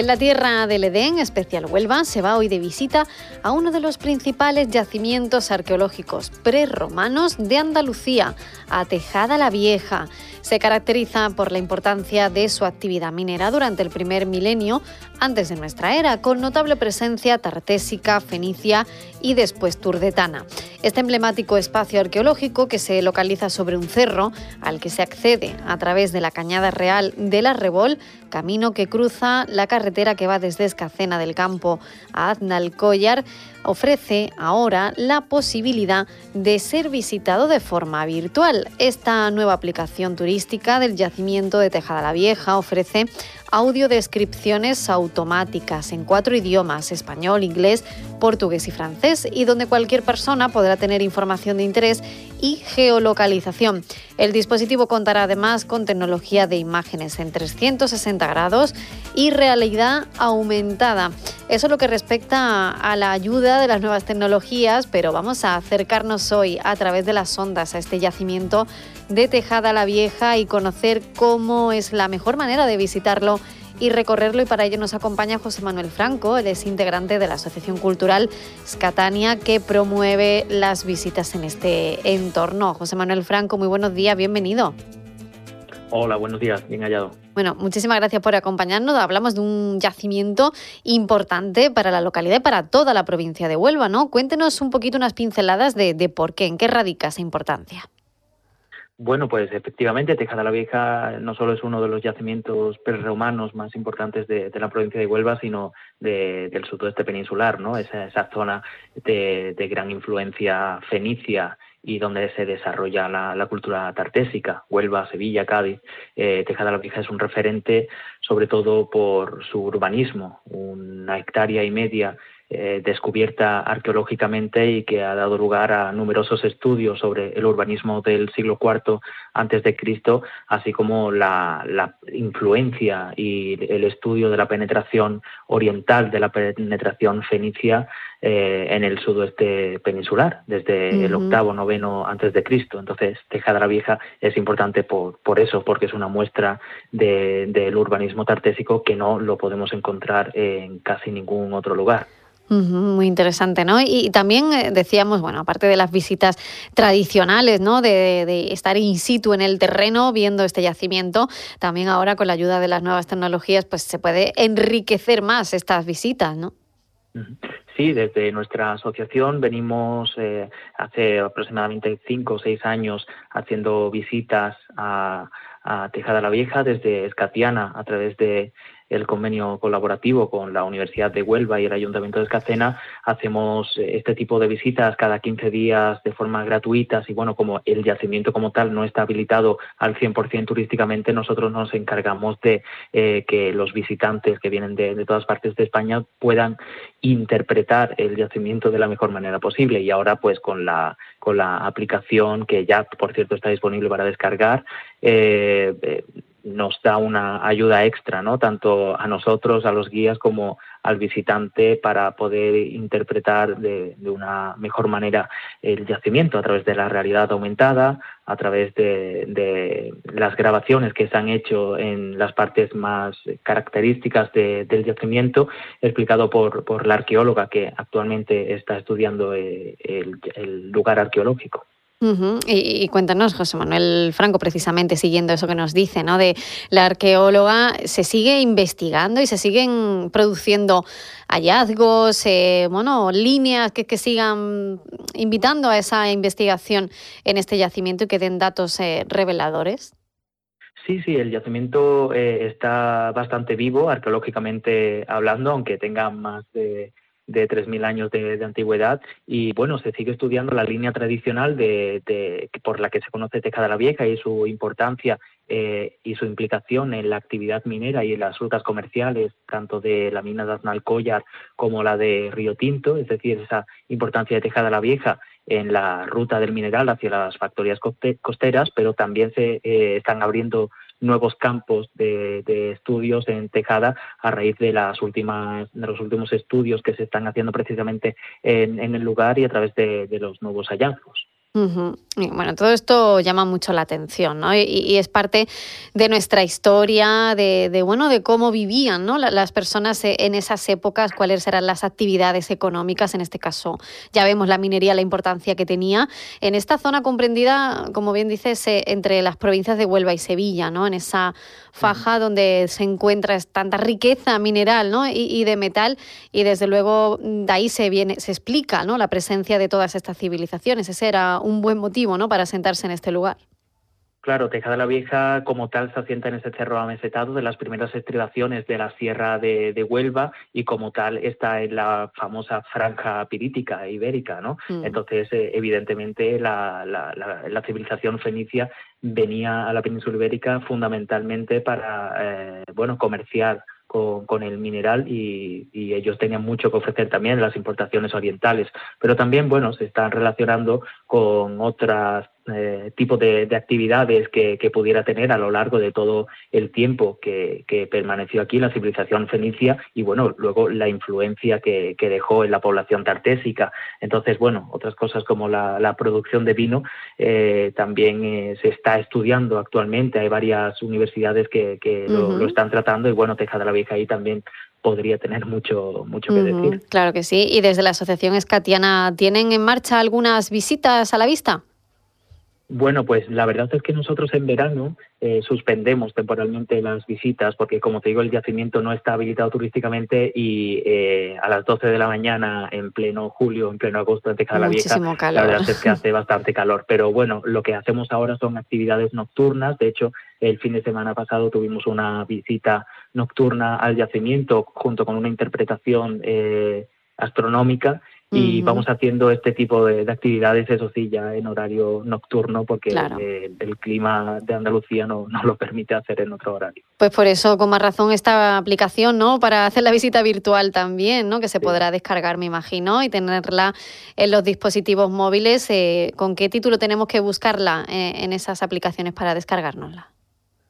En la tierra del Edén, especial Huelva, se va hoy de visita a uno de los principales yacimientos arqueológicos prerromanos de Andalucía, a Tejada la Vieja. Se caracteriza por la importancia de su actividad minera durante el primer milenio antes de nuestra era, con notable presencia tartésica, fenicia y después turdetana. Este emblemático espacio arqueológico, que se localiza sobre un cerro al que se accede a través de la Cañada Real de la Rebol, camino que cruza la carretera que va desde Escacena del Campo a Aznalcóllar, ofrece ahora la posibilidad de ser visitado de forma virtual. Esta nueva aplicación turística del yacimiento de Tejada la Vieja ofrece audiodescripciones automáticas en cuatro idiomas, español, inglés, portugués y francés, y donde cualquier persona podrá tener información de interés y geolocalización. El dispositivo contará además con tecnología de imágenes en 360 grados y realidad aumentada. Eso es lo que respecta a la ayuda de las nuevas tecnologías, pero vamos a acercarnos hoy a través de las ondas a este yacimiento de Tejada la Vieja y conocer cómo es la mejor manera de visitarlo y recorrerlo y para ello nos acompaña José Manuel Franco, él es integrante de la Asociación Cultural Scatania que promueve las visitas en este entorno. José Manuel Franco, muy buenos días, bienvenido. Hola, buenos días, bien hallado. Bueno, muchísimas gracias por acompañarnos. Hablamos de un yacimiento importante para la localidad y para toda la provincia de Huelva, ¿no? Cuéntenos un poquito unas pinceladas de, de por qué, en qué radica esa importancia. Bueno, pues efectivamente, Tejada la Vieja no solo es uno de los yacimientos prerromanos más importantes de, la provincia de Huelva, sino del sudoeste peninsular, ¿no? Esa, esa zona de, gran influencia fenicia y donde se desarrolla la, cultura tartésica, Huelva, Sevilla, Cádiz. Eh, Tejada la Vieja es un referente sobre todo por su urbanismo, una hectárea y media eh, descubierta arqueológicamente y que ha dado lugar a numerosos estudios sobre el urbanismo del siglo IV antes de Cristo, así como la, influencia y el estudio de la penetración oriental, de la penetración fenicia eh, en el sudoeste peninsular, desde el octavo, noveno antes de Cristo. Entonces, Tejada la Vieja es importante por, por eso, porque es una muestra del urbanismo tartésico que no lo podemos encontrar en casi ningún otro lugar. Muy interesante, ¿no? Y, también eh, decíamos, bueno, aparte de las visitas tradicionales, ¿no? De, estar in situ en el terreno viendo este yacimiento, también ahora con la ayuda de las nuevas tecnologías, pues se puede enriquecer más estas visitas, ¿no? Sí, desde nuestra asociación venimos eh, hace aproximadamente cinco o seis años haciendo visitas a, a Tejada la Vieja desde Escatiana a través de el convenio colaborativo con la Universidad de Huelva y el Ayuntamiento de Escacena, hacemos eh, este tipo de visitas cada 15 días de forma gratuita y bueno, como el yacimiento como tal no está habilitado al 100% turísticamente, nosotros nos encargamos de eh, que los visitantes que vienen de, todas partes de España puedan interpretar el yacimiento de la mejor manera posible. Y ahora pues con la con la aplicación que ya por cierto está disponible para descargar eh nos da una ayuda extra, ¿no? Tanto a nosotros, a los guías, como al visitante para poder interpretar de, una mejor manera el yacimiento a través de la realidad aumentada, a través de, las grabaciones que se han hecho en las partes más características del yacimiento, explicado por, la arqueóloga que actualmente está estudiando eh, el lugar arqueológico y, cuéntanos, José Manuel Franco, precisamente siguiendo eso que nos dice, ¿no? De la arqueóloga, se sigue investigando y se siguen produciendo hallazgos, eh, bueno, líneas que, sigan invitando a esa investigación en este yacimiento y que den datos eh, reveladores. Sí, sí, el yacimiento eh, está bastante vivo arqueológicamente hablando, aunque tenga más de de 3.000 años de, antigüedad y bueno, se sigue estudiando la línea tradicional de, por la que se conoce Tejada la Vieja y su importancia eh, y su implicación en la actividad minera y en las rutas comerciales, tanto de la mina de Aznalcóllar como la de Río Tinto, es decir, esa importancia de Tejada la Vieja en la ruta del mineral hacia las factorías costeras, pero también se eh, están abriendo nuevos campos de, estudios en Tejada a raíz de las últimas de los últimos estudios que se están haciendo precisamente en, el lugar y a través de los nuevos hallazgos. Bueno, todo esto llama mucho la atención, ¿no? Y, es parte de nuestra historia, de, bueno, de cómo vivían, ¿no? Las personas e, en esas épocas, cuáles eran las actividades económicas, en este caso, ya vemos la minería, la importancia que tenía en esta zona comprendida, como bien dices, eh, entre las provincias de Huelva y Sevilla, ¿no? En esa faja donde se encuentra tanta riqueza mineral, ¿no? Y, de metal, y desde luego de ahí se viene, se explica, ¿no? La presencia de todas estas civilizaciones. Ese era un buen motivo ¿no? para sentarse en este lugar. Claro, Tejada la Vieja como tal se asienta en ese cerro amesetado de las primeras estribaciones de la sierra de, Huelva y como tal está en la famosa franja pirítica ibérica, ¿no? Mm. Entonces, eh, evidentemente, la, la, civilización fenicia venía a la península ibérica fundamentalmente para, eh, bueno, comerciar con, el mineral y, ellos tenían mucho que ofrecer también las importaciones orientales, pero también, bueno, se están relacionando con otras eh, tipo de, actividades que, pudiera tener a lo largo de todo el tiempo que, permaneció aquí la civilización fenicia y bueno, luego la influencia que, dejó en la población tartésica. Entonces, bueno, otras cosas como la, producción de vino eh, también eh, se está estudiando actualmente. Hay varias universidades que, lo, están tratando y bueno, Tejada la Vieja ahí también podría tener mucho, mucho que decir. Claro que sí. ¿Y desde la Asociación Escatiana tienen en marcha algunas visitas a la vista? Bueno, pues la verdad es que nosotros en verano eh, suspendemos temporalmente las visitas porque, como te digo, el yacimiento no está habilitado turísticamente y eh, a las 12 de la mañana, en pleno julio, en pleno agosto, en Tejada la Vieja, la verdad es que hace bastante calor. Pero bueno, lo que hacemos ahora son actividades nocturnas. De hecho, el fin de semana pasado tuvimos una visita nocturna al yacimiento junto con una interpretación eh, astronómica y vamos haciendo este tipo de, actividades, eso sí, ya en horario nocturno, porque el, clima de Andalucía no, no, lo permite hacer en otro horario. Pues por eso, con más razón, esta aplicación, ¿no? Para hacer la visita virtual también, ¿no? Que se podrá descargar, me imagino, y tenerla en los dispositivos móviles. Eh, ¿Con qué título tenemos que buscarla eh, en esas aplicaciones para descargárnosla?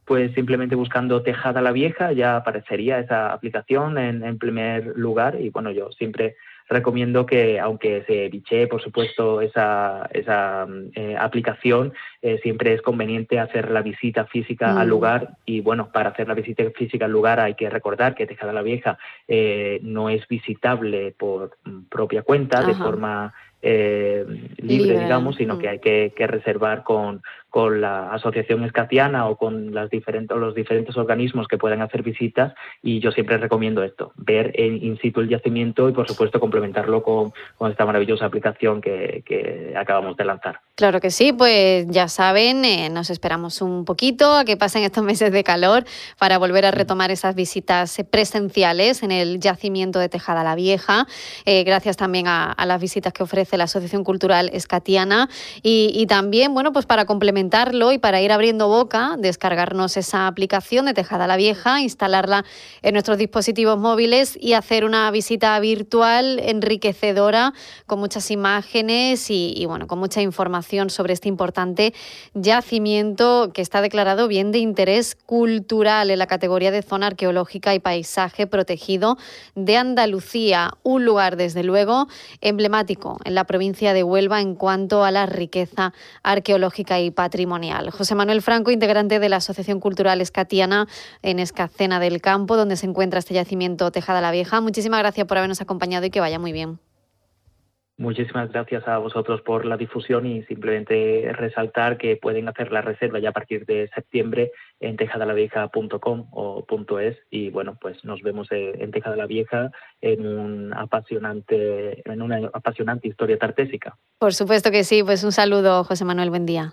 pues simplemente buscando Tejada la Vieja ya aparecería esa aplicación en, en primer lugar y bueno, yo siempre recomiendo que, aunque se biche, por supuesto, esa, esa eh, aplicación, eh, siempre es conveniente hacer la visita física al mm. lugar. Y bueno, para hacer la visita física al lugar hay que recordar que Tejada la Vieja eh, no es visitable por propia cuenta, de forma libre, digamos, sino que mm. hay que, que reservar con, con la Asociación Escatiana o con las diferentes, los diferentes organismos que puedan hacer visitas y yo siempre recomiendo esto, ver en in situ el yacimiento y por supuesto complementarlo con, esta maravillosa aplicación que, acabamos de lanzar. Claro que sí, pues ya saben, eh, nos esperamos un poquito a que pasen estos meses de calor para volver a retomar esas visitas presenciales en el yacimiento de Tejada la Vieja, eh, gracias también a, las visitas que ofrece la Asociación Cultural Escatiana y, y también, bueno, pues para complementar y para ir abriendo boca, descargarnos esa aplicación de Tejada la Vieja, instalarla en nuestros dispositivos móviles y hacer una visita virtual enriquecedora con muchas imágenes y, bueno, con mucha información sobre este importante yacimiento que está declarado bien de interés cultural en la categoría de zona arqueológica y paisaje protegido de Andalucía, un lugar desde luego emblemático en la provincia de Huelva en cuanto a la riqueza arqueológica y patrimonial patrimonial. José Manuel Franco, integrante de la Asociación Cultural Escatiana en Escacena del Campo, donde se encuentra este yacimiento Tejada la Vieja. Muchísimas gracias por habernos acompañado y que vaya muy bien. Muchísimas gracias a vosotros por la difusión y simplemente resaltar que pueden hacer la reserva ya a partir de septiembre en tejadalavieja.com o .es y bueno, pues nos vemos en Tejada la Vieja en un apasionante en una apasionante historia tartésica. Por supuesto que sí, pues un saludo, José Manuel, buen día.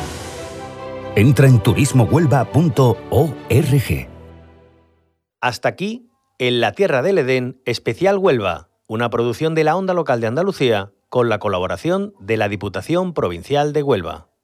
Entra en turismohuelva.org. Hasta aquí, en la Tierra del Edén, especial Huelva, una producción de la Onda Local de Andalucía con la colaboración de la Diputación Provincial de Huelva.